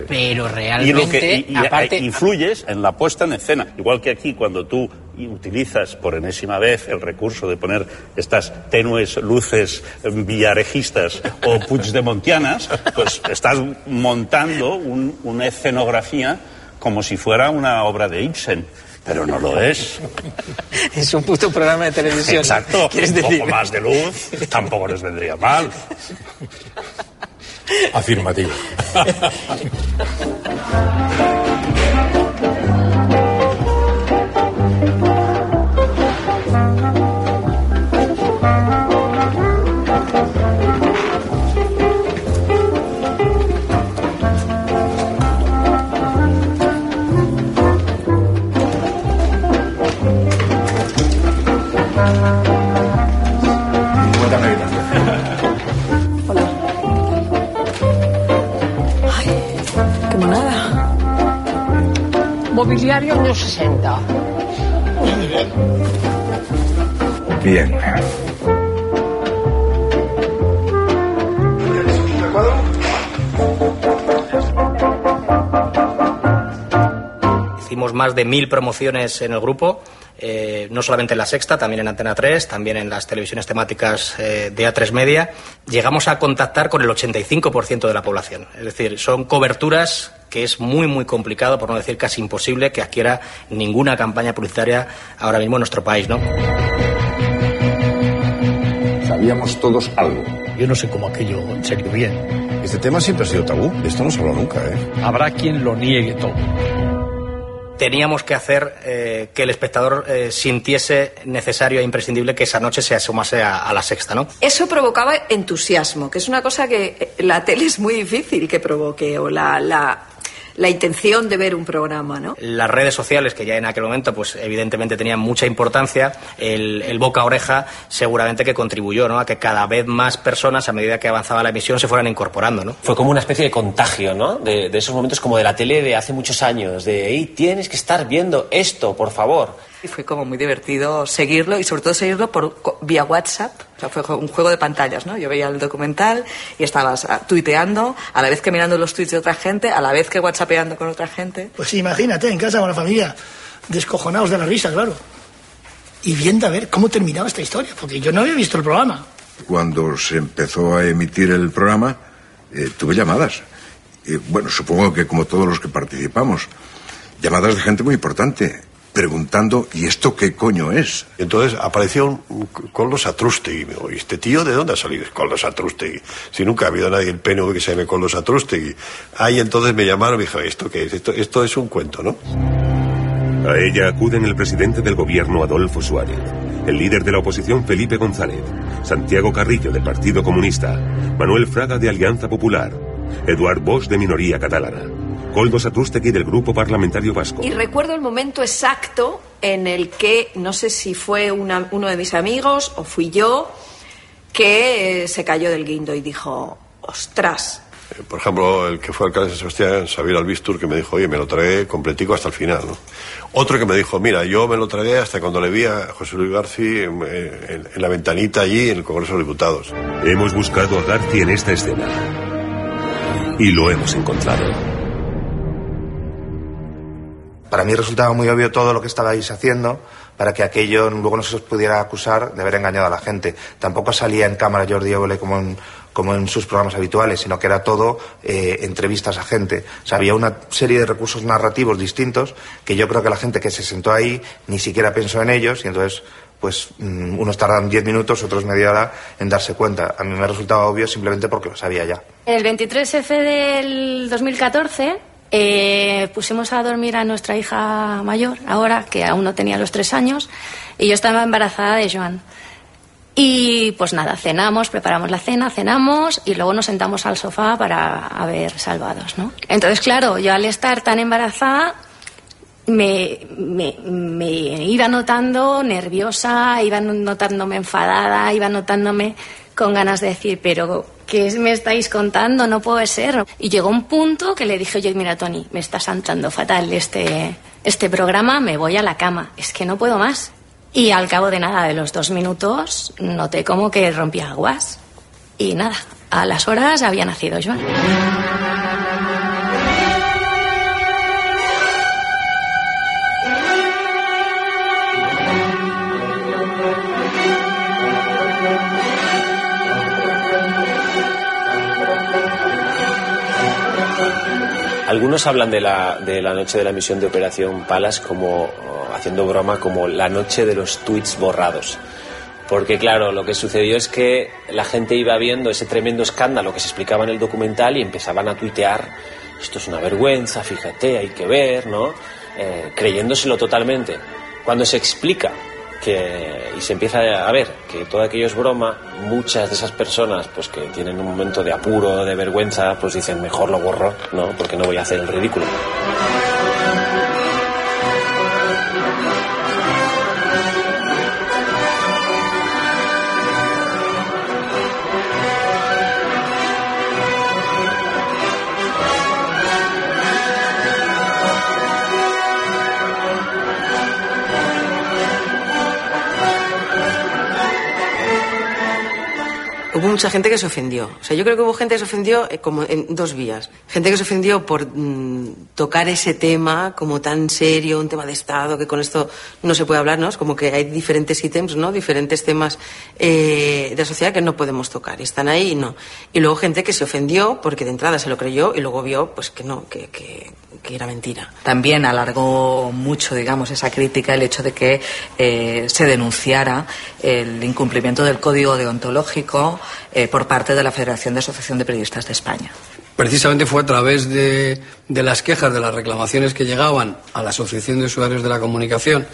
Pero Y realmente, lo que y- y- aparte, influyes en la puesta en escena. Igual que aquí, cuando tú utilizas por enésima vez el recurso de poner estas tenues luces eh, villarejistas o puigdemontianas, pues estás montando un- una escenografía como si fuera una obra de Ibsen. Pero no lo es. es un puto programa de televisión. Exacto. ¿Quieres Un decir? poco más de luz tampoco les vendría mal. Afirmativo. Mobiliario años 60. Bien. hicimos más de mil promociones en el grupo, eh, no solamente en la Sexta, también en Antena 3, también en las televisiones temáticas eh, de A3 Media. Llegamos a contactar con el 85% de la población. Es decir, son coberturas que es muy, muy complicado, por no decir casi imposible, que adquiera ninguna campaña publicitaria ahora mismo en nuestro país, ¿no? Sabíamos todos algo. Yo no sé cómo aquello se bien. Este tema siempre ha sido tabú. De esto no se habla nunca, ¿eh? Habrá quien lo niegue todo. Teníamos que hacer eh, que el espectador eh, sintiese necesario e imprescindible que esa noche se asomase a, a la sexta, ¿no? Eso provocaba entusiasmo, que es una cosa que eh, la tele es muy difícil que provoque, o la, la, la intención de ver un programa, ¿no? Las redes sociales, que ya en aquel momento, pues evidentemente tenían mucha importancia, el, el boca a oreja seguramente que contribuyó, ¿no? A que cada vez más personas, a medida que avanzaba la emisión, se fueran incorporando, ¿no? Fue como una especie de contagio, ¿no? De, de esos momentos como de la tele de hace muchos años, de, hey, tienes que estar viendo esto, por favor. Y fue como muy divertido seguirlo y sobre todo seguirlo por, co- vía WhatsApp. O sea, fue un juego de pantallas, ¿no? Yo veía el documental y estabas ah, tuiteando, a la vez que mirando los tweets de otra gente, a la vez que whatsappeando con otra gente. Pues imagínate, en casa con la familia, descojonados de la risa, claro. Y viendo a ver cómo terminaba esta historia, porque yo no había visto el programa. Cuando se empezó a emitir el programa, eh, tuve llamadas. Eh, bueno, supongo que como todos los que participamos, llamadas de gente muy importante, preguntando, ¿y esto qué coño es? Entonces apareció un, un Coldos Atrustegui. Y me digo, ¿y este tío de dónde ha salido? Coldos Atrustegui. Si nunca ha habido nadie en PNV que se llame Coldos Atrustegui. Ahí entonces me llamaron y me dijo, ¿esto qué es? Esto, esto es un cuento, ¿no? A ella acuden el presidente del gobierno Adolfo Suárez, el líder de la oposición Felipe González, Santiago Carrillo del Partido Comunista, Manuel Fraga de Alianza Popular, Eduard Bosch de Minoría Catalana, Koldo Atrustegui del Grupo Parlamentario Vasco. Y recuerdo el momento exacto en el que, no sé si fue una- uno de mis amigos o fui yo, que eh, se cayó del guindo y dijo, ostras, Eh, Por ejemplo, el que fue alcalde de Sebastián, Xavier Albistur, que me dijo, oye, me lo tragué completico hasta el final, ¿no? Otro que me dijo, mira, yo me lo tragué hasta cuando le vi a José Luis García en, en- en la ventanita allí en el Congreso de los Diputados. Hemos buscado a García en esta escena. Y lo hemos encontrado. Para mí resultaba muy obvio todo lo que estabais haciendo para que aquello luego no se os pudiera acusar de haber engañado a la gente. Tampoco salía en cámara Jordi Évole como en, sus programas habituales, sino que era todo eh, entrevistas a gente. O había una serie de recursos narrativos distintos que yo creo que la gente que se sentó ahí ni siquiera pensó en ellos y entonces pues mm, unos tardan 10 minutos, otros media hora en darse cuenta. A mí me resultaba obvio simplemente porque lo sabía ya. El 23F del 2014 eh, pusimos a dormir a nuestra hija mayor, ahora que aún no tenía los tres años, y yo estaba embarazada de Joan. Y pues nada, cenamos, preparamos la cena, cenamos y luego nos sentamos al sofá para a ver salvados. Entonces, claro, yo al estar tan embarazada me iba notando nerviosa, iba notándome enfadada, iba notándome con ganas de decir, pero ¿qué me estáis contando? No puede ser. Y llegó un punto que le dije, oye, mira, Tony, me está sentando fatal este, este programa, me voy a la cama, es que no puedo más. Y al cabo de nada, de los dos minutos, noté como que rompía aguas. Y nada, a las horas había nacido Joan. Algunos hablan de la, de la noche de la emisión de Operación Palas como, oh, haciendo broma, como la noche de los tweets borrados. Porque claro, lo que sucedió es que la gente iba viendo ese tremendo escándalo que se explicaba en el documental y empezaban a tuitear, esto es una vergüenza, fíjate, hay que ver, ¿no? Eh, creyéndoselo totalmente. Cuando se explica que, y se empieza a ver que todo aquello es broma, muchas de esas personas pues que tienen un momento de apuro, de vergüenza, pues dicen mejor lo borro, ¿no? Porque no voy a hacer el ridículo. Hubo mucha gente que se ofendió. O sea, yo creo que hubo gente que se ofendió eh, como en dos vías. Gente que se ofendió por mm, tocar ese tema como tan serio, un tema de Estado, que con esto no se puede hablar, ¿no? Es como que hay diferentes ítems, ¿no? Diferentes temas eh, de la sociedad que no podemos tocar. Y están ahí y no. Y luego gente que se ofendió porque de entrada se lo creyó y luego vio, pues que no, que, que, que era mentira. También alargó mucho, digamos, esa crítica el hecho de que eh, se denunciara el incumplimiento del código deontológico eh, por parte de la Federación de Asociación de Periodistas de España. Precisamente fue a través de, de, las quejas, de las reclamaciones que llegaban a la Asociación de Usuarios de la Comunicación,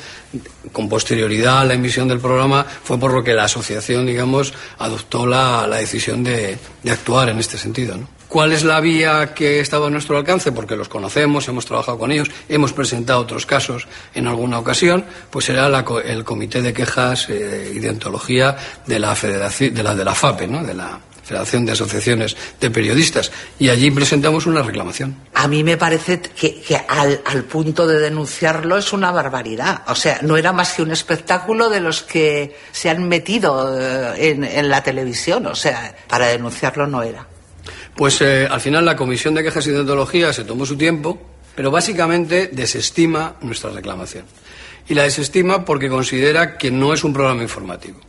con posterioridad a la emisión del programa, fue por lo que la asociación, digamos, adoptó la, la decisión de, de, actuar en este sentido. ¿no? ¿Cuál es la vía que estaba a nuestro alcance? Porque los conocemos, hemos trabajado con ellos, hemos presentado otros casos en alguna ocasión, pues será la, el Comité de Quejas eh, y de Ontología de la, Federación, de la, de la FAPE, ¿no? de la Federación de Asociaciones de Periodistas, y allí presentamos una reclamación. A mí me parece que, que al, al, punto de denunciarlo es una barbaridad. O sea, no era más que un espectáculo de los que se han metido eh, en, en la televisión. O sea, para denunciarlo no era. Pues eh, al final la Comisión de Quejas y Deontología se tomó su tiempo, pero básicamente desestima nuestra reclamación. Y la desestima porque considera que no es un programa informativo.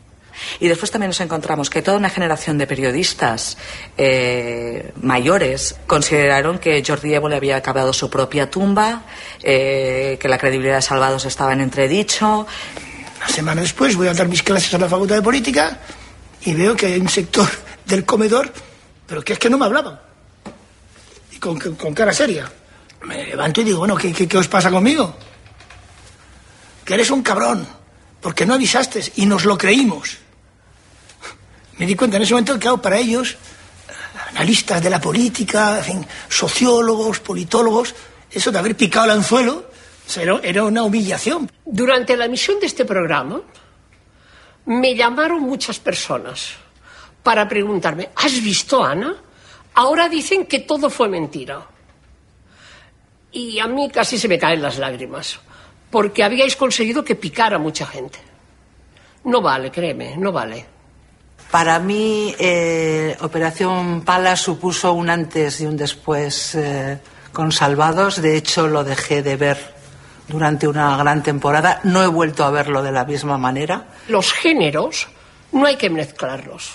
Y después también nos encontramos que toda una generación de periodistas eh, mayores consideraron que Jordi Evo le había acabado su propia tumba, eh, que la credibilidad de Salvados estaba en entredicho. Una semana después voy a dar mis clases a la Facultad de Política y veo que hay un sector del comedor pero que es que no me hablaban. Y con, cara seria. Me levanto y digo, bueno, ¿qué, qué, qué os pasa conmigo? Que eres un cabrón, porque no avisaste y nos lo creímos. Me di cuenta en ese momento que, claro, para ellos, analistas de la política, sociólogos, politólogos, eso de haber picado el anzuelo era una humillación. Durante la emisión de este programa, me llamaron muchas personas para preguntarme, ¿has visto Ana? Ahora dicen que todo fue mentira. Y a mí casi se me caen las lágrimas, porque habíais conseguido que picara mucha gente. No vale, créeme, no vale. Para mí, eh, Operación Pala supuso un antes y un después eh, con Salvados. De hecho, lo dejé de ver durante una gran temporada. No he vuelto a verlo de la misma manera. Los géneros no hay que mezclarlos.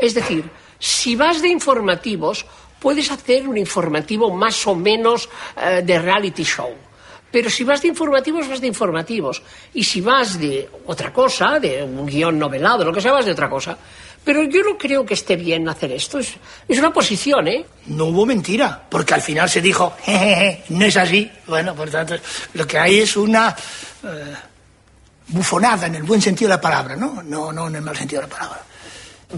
Es decir, si vas de informativos, puedes hacer un informativo más o menos eh, de reality show. Pero si vas de informativos, vas de informativos. Y si vas de otra cosa, de un guion novelado, lo que sea, vas de otra cosa. Pero yo no creo que esté bien hacer esto. Es, es una posición, ¿eh? No hubo mentira, porque al final se dijo, jejeje, no es así. Bueno, por tanto, lo que hay es una eh, bufonada en el buen sentido de la palabra, ¿no? No, no en el mal sentido de la palabra.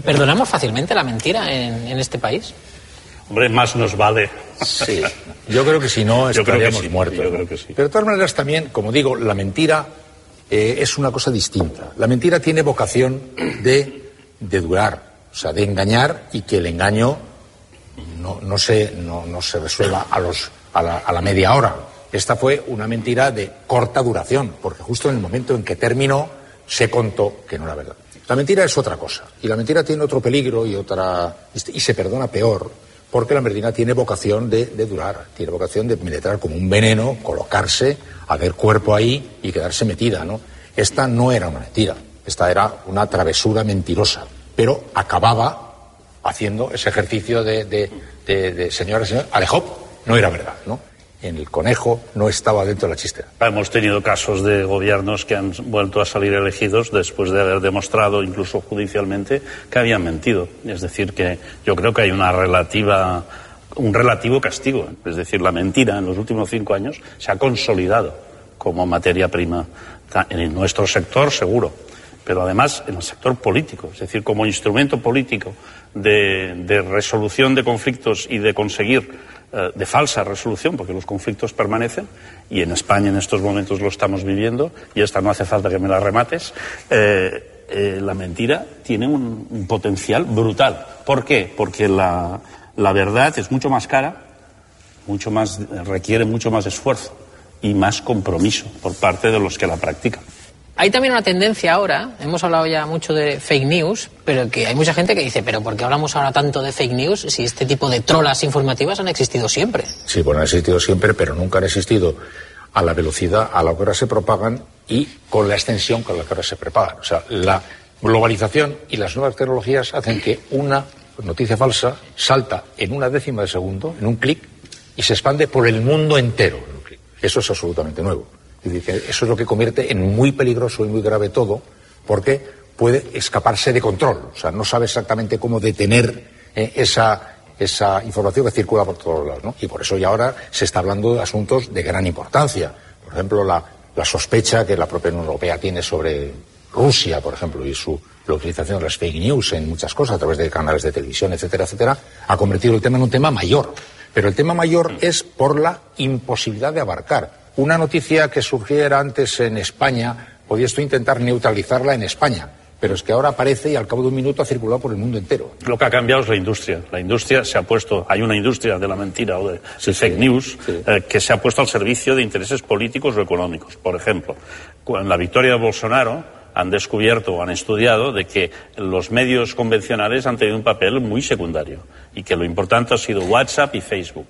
¿Perdonamos fácilmente la mentira en, en, este país? Hombre, más nos vale. Sí, yo creo que si no estaríamos sí, muertos. Yo creo que sí. Pero de todas maneras también, como digo, la mentira eh, es una cosa distinta. La mentira tiene vocación de, de, durar, o sea, de engañar y que el engaño no, no, se, no, no se resuelva a, los, a, la, a la media hora. Esta fue una mentira de corta duración, porque justo en el momento en que terminó se contó que no era verdad. La mentira es otra cosa. Y la mentira tiene otro peligro y otra. y se perdona peor. Porque la mentira tiene vocación de, durar, tiene vocación de penetrar como un veneno, colocarse, hacer cuerpo ahí y quedarse metida, ¿no? Esta no era una mentira, esta era una travesura mentirosa, pero acababa haciendo ese ejercicio de, de, de, de señora, señor, Alejop, no era verdad, ¿no? En el conejo no estaba dentro de la chistera. Hemos tenido casos de gobiernos que han vuelto a salir elegidos después de haber demostrado, incluso judicialmente, que habían mentido. Es decir, que yo creo que hay una relativa, un relativo castigo. Es decir, la mentira en los últimos cinco años se ha consolidado como materia prima en nuestro sector, seguro, pero además en el sector político, es decir, como instrumento político de, de resolución de conflictos y de conseguir de falsa resolución, porque los conflictos permanecen, y en España en estos momentos lo estamos viviendo, y esta no hace falta que me la remates, eh, eh, la mentira tiene un, un, potencial brutal. ¿Por qué? Porque la, la, verdad es mucho más cara, mucho más, requiere mucho más esfuerzo y más compromiso por parte de los que la practican. Hay también una tendencia ahora, hemos hablado ya mucho de fake news, pero que hay mucha gente que dice, pero ¿por qué hablamos ahora tanto de fake news si este tipo de trolas informativas han existido siempre? Sí, bueno, han existido siempre, pero nunca han existido a la velocidad a la que ahora se propagan y con la extensión con la que ahora se propagan. O sea, la globalización y las nuevas tecnologías hacen que una noticia falsa salta en una décima de segundo, en un clic, y se expande por el mundo entero. Eso es absolutamente nuevo. Es decir, que eso es lo que convierte en muy peligroso y muy grave todo, porque puede escaparse de control. O sea, no sabe exactamente cómo detener eh, esa, esa información que circula por todos lados. ¿no? Y por eso ya ahora se está hablando de asuntos de gran importancia. Por ejemplo, la, la sospecha que la propia Unión Europea tiene sobre Rusia, por ejemplo, y su la utilización de las fake news en muchas cosas, a través de canales de televisión, etcétera, etcétera, ha convertido el tema en un tema mayor. Pero el tema mayor es por la imposibilidad de abarcar. Una noticia que surgiera antes en España, podía esto intentar neutralizarla en España. Pero es que ahora aparece y al cabo de un minuto ha circulado por el mundo entero. Lo que ha cambiado es la industria. La industria se ha puesto, hay una industria de la mentira o de fake news eh, que se ha puesto al servicio de intereses políticos o económicos. Por ejemplo, con la victoria de Bolsonaro han descubierto o han estudiado de que los medios convencionales han tenido un papel muy secundario y que lo importante ha sido WhatsApp y Facebook.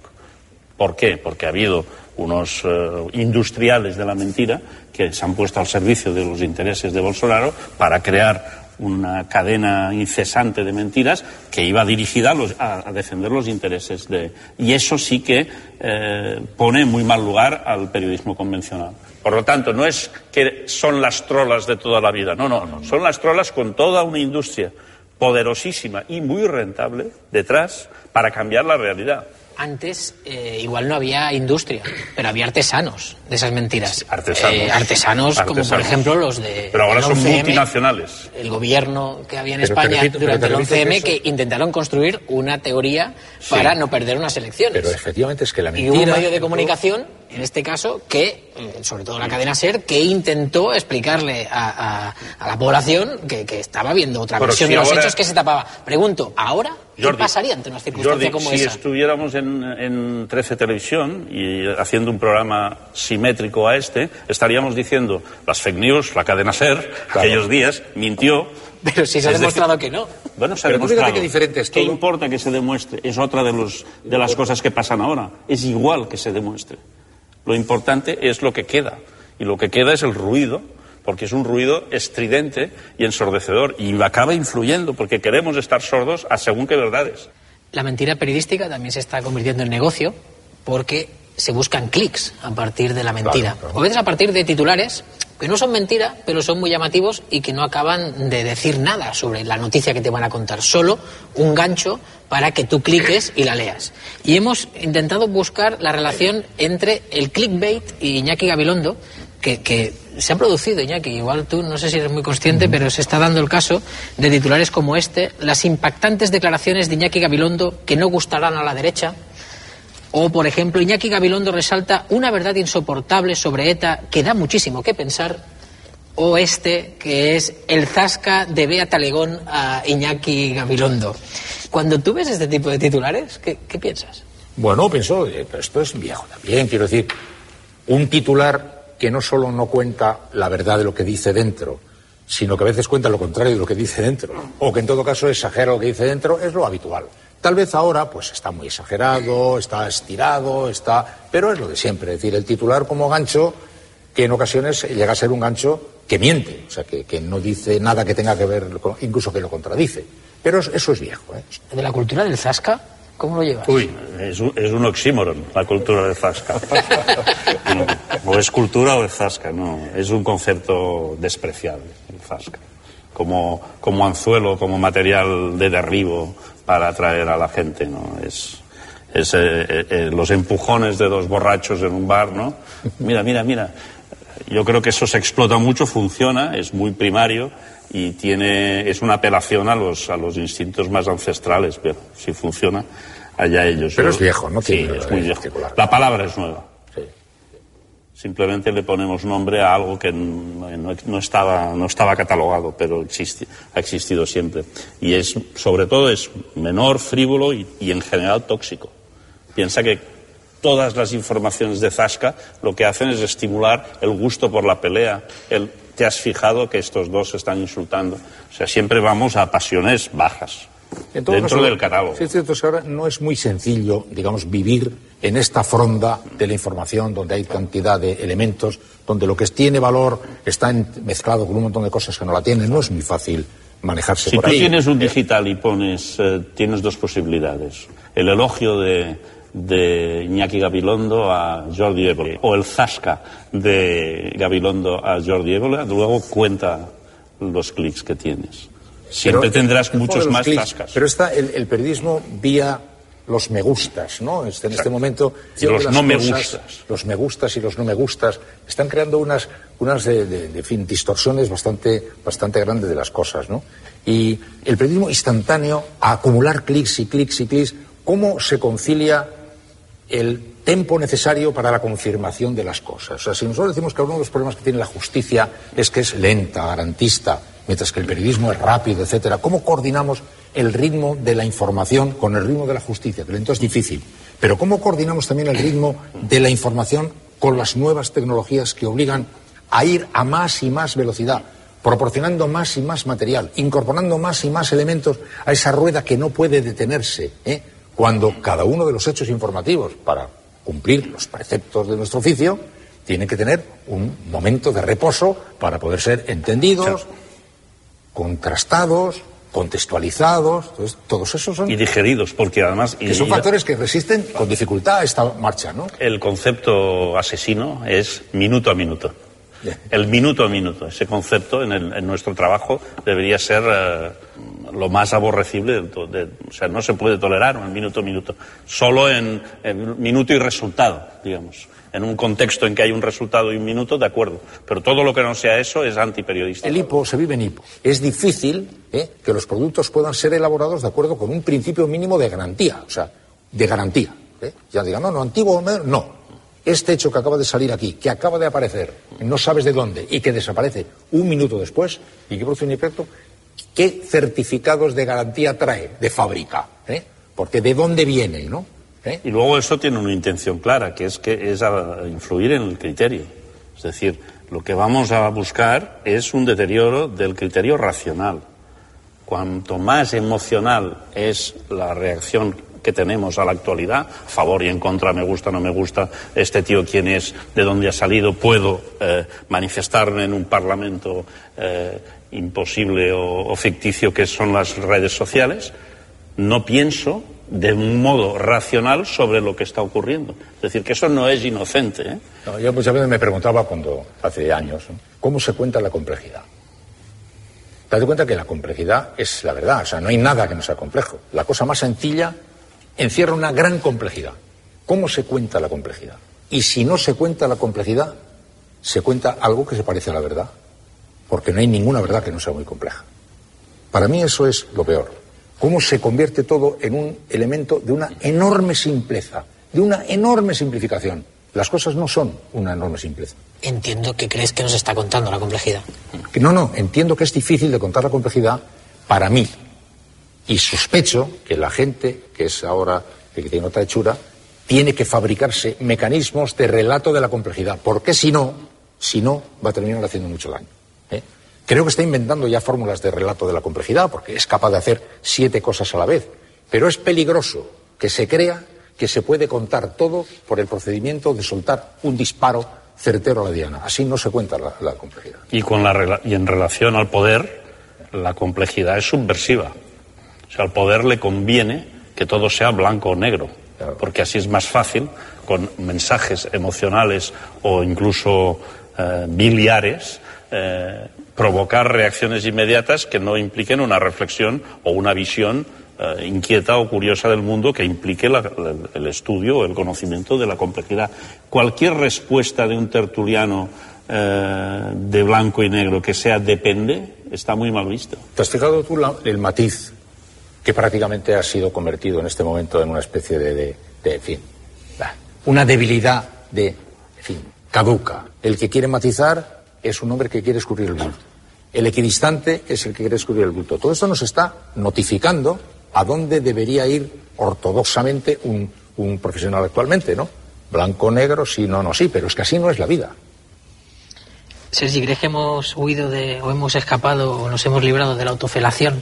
¿Por qué? Porque ha habido unos eh, industriales de la mentira que se han puesto al servicio de los intereses de Bolsonaro para crear una cadena incesante de mentiras que iba dirigida a, defender los intereses de. Y eso sí que eh, pone en muy mal lugar al periodismo convencional. Por lo tanto, no es que son las trolas de toda la vida, no, no, no. Son las trolas con toda una industria poderosísima y muy rentable detrás para cambiar la realidad. Antes eh, igual no había industria, pero había artesanos de esas mentiras. artesanos. Eh, artesanos, como por ejemplo los de Pero ahora son 11M, multinacionales. el gobierno que había en Pero España repito- durante el te repito 11M que que, intentaron construir una teoría Sí. para no perder unas elecciones. Pero efectivamente es que la Y mentira... hubo un medio de comunicación, en este caso, que, eh, sobre todo la cadena SER, que intentó explicarle a, a- a la población que, que estaba viendo otra Pero versión si de los ahora- hechos que se tapaba. Pregunto, ¿ahora qué pasaría ante una circunstancia Jordi, como si esa? estuviéramos en, en 13 Televisión y haciendo un programa simétrico a este, estaríamos diciendo las fake news, la cadena SER, aquellos días, mintió. Pero si se ha Es demostrado decir, que no. Bueno, se ha Pero demostrado. qué diferente es ¿Qué todo. importa que se demuestre? Es otra de, los, de las cosas que pasan ahora. Es igual que se demuestre. Lo importante es lo que queda. Y lo que queda es el ruido, porque es un ruido estridente y ensordecedor. Y acaba influyendo, porque queremos estar sordos a según qué verdades. La mentira periodística también se está convirtiendo en negocio porque se buscan clics a partir de la mentira. O a veces a partir de titulares que no son mentira, pero son muy llamativos y que no acaban de decir nada sobre la noticia que te van a contar. Solo un gancho para que tú cliques y la leas. Y hemos intentado buscar la relación entre el clickbait y Iñaki Gabilondo, que, que se ha producido, Iñaki, igual tú no sé si eres muy consciente, pero se está dando el caso de titulares como este, las impactantes declaraciones de Iñaki Gabilondo que no gustarán a la derecha, o, por ejemplo, Iñaki Gabilondo resalta una verdad insoportable sobre ETA que da muchísimo que pensar, o este, que es el zasca de Bea Talegón a Iñaki Gabilondo. Cuando tú ves este tipo de titulares, ¿qué, piensas? Bueno, pienso, eh, esto es viejo también, quiero decir, un titular que no solo no cuenta la verdad de lo que dice dentro, sino que a veces cuenta lo contrario de lo que dice dentro, o que en todo caso exagera lo que dice dentro, es lo habitual. Tal vez ahora, pues está muy exagerado, está estirado, está. Pero es lo de siempre, es decir, el titular como gancho, que en ocasiones llega a ser un gancho que miente, o sea, que, que no dice nada que tenga que ver, con- incluso que lo contradice. Pero es- eso es viejo, ¿eh? ¿De la cultura del zasca? ¿Cómo lo llevas? Uy, es un, es un oxímoron la cultura de Zasca. No, o es cultura o es Zasca, no. Es un concepto despreciable, el Zasca. Como, como anzuelo, como material de derribo para atraer a la gente, ¿no? Es, es eh, eh, eh, los empujones de dos borrachos en un bar, ¿no? Mira, mira, mira. Yo creo que eso se explota mucho, funciona, es muy primario y tiene, es una apelación a los, a los instintos más ancestrales, pero si funciona, allá ellos. Pero Yo- es viejo, ¿no? Sí, Tiene es muy viejo. La palabra es nueva. Simplemente le ponemos nombre a algo que no, no- estaba, no estaba catalogado, pero ha existido siempre. Y es, sobre todo, es menor, frívolo y, y en general tóxico. Piensa que todas las informaciones de Zasca lo que hacen es estimular el gusto por la pelea, el te has fijado que estos dos se están insultando. O sea, siempre vamos a pasiones bajas. En todo dentro caso, del catálogo. Sí, es cierto es que ahora no es muy sencillo, digamos, vivir en esta fronda de la información donde hay cantidad de elementos, donde lo que tiene valor está mezclado con un montón de cosas que no la tienen. No es muy fácil manejarse Si por tú tienes un digital y pones, eh, tienes dos posibilidades. El elogio de, de Iñaki Gabilondo a Jordi Évole o el zasca de Gabilondo a Jordi Évole, luego cuenta los clics que tienes. Siempre Pero- tendrás muchos más clics. zascas. Pero está el, el periodismo vía los me gustas, ¿no? Este- en este momento. Y los no me gustas. Los me gustas y los no me gustas están creando unas, unas de, de- de, fin, distorsiones bastante, bastante grandes de las cosas, ¿no? Y el periodismo instantáneo, a acumular clics y clics y clics, ¿cómo se concilia el tiempo necesario para la confirmación de las cosas. O sea, si nosotros decimos que uno de los problemas que tiene la justicia es que es lenta, garantista, mientras que el periodismo es rápido, etcétera, ¿cómo coordinamos el ritmo de la información con el ritmo de la justicia? Que lento es difícil. Pero ¿cómo coordinamos también el ritmo de la información con las nuevas tecnologías que obligan a ir a más y más velocidad? proporcionando más y más material, incorporando más y más elementos a esa rueda que no puede detenerse, ¿eh? cuando cada uno de los hechos informativos, para cumplir los preceptos de nuestro oficio, tiene que tener un momento de reposo para poder ser entendidos, contrastados, contextualizados, entonces, todos esos son, Y digeridos, porque además... que son factores que resisten con dificultad a esta marcha, ¿no? El concepto asesino es minuto a minuto. El minuto a minuto. Ese concepto en, el- en nuestro trabajo debería ser eh, lo más aborrecible. to- de- o sea, no se puede tolerar un minuto a minuto. Solo en, en minuto y resultado, digamos. En un contexto en que hay un resultado y un minuto, de acuerdo. Pero todo lo que no sea eso es antiperiodista. El hipo se vive en hipo. Es difícil ¿eh? que los productos puedan ser elaborados de acuerdo con un principio mínimo de garantía, o sea, de garantía. ¿eh? Ya digan, no, no, antiguo, no, no. Este hecho que acaba de salir aquí, que acaba de aparecer, no sabes de dónde, y que desaparece un minuto después, y que produce un efecto, ¿qué certificados de garantía trae de fábrica? ¿eh? Porque de dónde viene, ¿no? ¿Eh? Y luego eso tiene una intención clara, que es que es a influir en el criterio. Es decir, lo que vamos a buscar es un deterioro del criterio racional. Cuanto más emocional es la reacción que tenemos a la actualidad, a favor y en contra, me gusta, no me gusta, este tío quién es, de dónde ha salido, puedo eh, manifestarme en un parlamento eh, imposible o, o ficticio que son las redes sociales, no pienso de un modo racional sobre lo que está ocurriendo. Es decir, que eso no es inocente. ¿eh? No, yo muchas veces me preguntaba cuando, hace años. ¿cómo se cuenta la complejidad? Date cuenta que la complejidad es la verdad, o sea, no hay nada que no sea complejo. La cosa más sencilla encierra una gran complejidad. ¿Cómo se cuenta la complejidad? Y si no se cuenta la complejidad, se cuenta algo que se parece a la verdad, porque no hay ninguna verdad que no sea muy compleja. Para mí eso es lo peor. Cómo se convierte todo en un elemento de una enorme simpleza, de una enorme simplificación. Las cosas no son una enorme simpleza. Entiendo que crees que nos está contando la complejidad. No, no, entiendo que es difícil de contar la complejidad para mí. Y sospecho que la gente, que es ahora el que tiene otra hechura, tiene que fabricarse mecanismos de relato de la complejidad. Porque si no, si no, va a terminar haciendo mucho daño. Creo que está inventando ya fórmulas de relato de la complejidad, porque es capaz de hacer siete cosas a la vez. Pero es peligroso que se crea que se puede contar todo por el procedimiento de soltar un disparo certero a la diana. Así no se cuenta la, la complejidad. Y, con la, rela- y en relación al poder, la complejidad es subversiva. O sea, al poder le conviene que todo sea blanco o negro, porque así es más fácil, con mensajes emocionales o incluso eh, biliares, eh, provocar reacciones inmediatas que no impliquen una reflexión o una visión eh, inquieta o curiosa del mundo que implique la- el estudio o el conocimiento de la complejidad. Cualquier respuesta de un tertuliano eh, de blanco y negro que sea depende está muy mal visto. ¿Te has fijado tú el matiz que prácticamente ha sido convertido en este momento en una especie de, fin, una debilidad de, fin, caduca? El que quiere matizar es un hombre que quiere escurrir el bulto. El equidistante es el que quiere escurrir el bulto. Todo esto nos está notificando a dónde debería ir ortodoxamente un, un profesional actualmente, ¿no? Blanco, negro, sí, no, no, sí, pero es que así no es la vida. Sergi, ¿crees que huido de, o hemos escapado o nos hemos librado de la autofelación?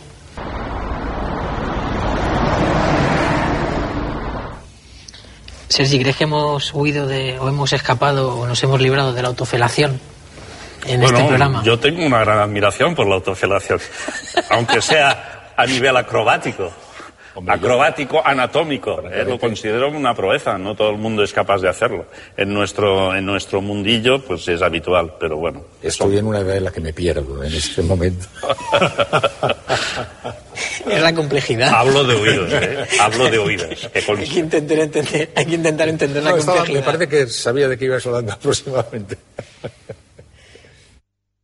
Sergi, ¿crees que hemos huido de, o hemos escapado o nos hemos librado de la autofelación en bueno, este programa? yo tengo una gran admiración por la autofelación, aunque sea a nivel acrobático. acrobático, anatómico. Eh, lo considero una proeza, no todo el mundo es capaz de hacerlo. En nuestro, en nuestro mundillo, pues es habitual, pero bueno. Estoy en una edad en la que me pierdo en este momento. Es la complejidad. Hablo de oídos, ¿eh? Hablo de oídos. que. Hay que intentar entender, hay que intentar entender la No, estaba- complejidad. me parece que sabía de qué ibas hablando aproximadamente.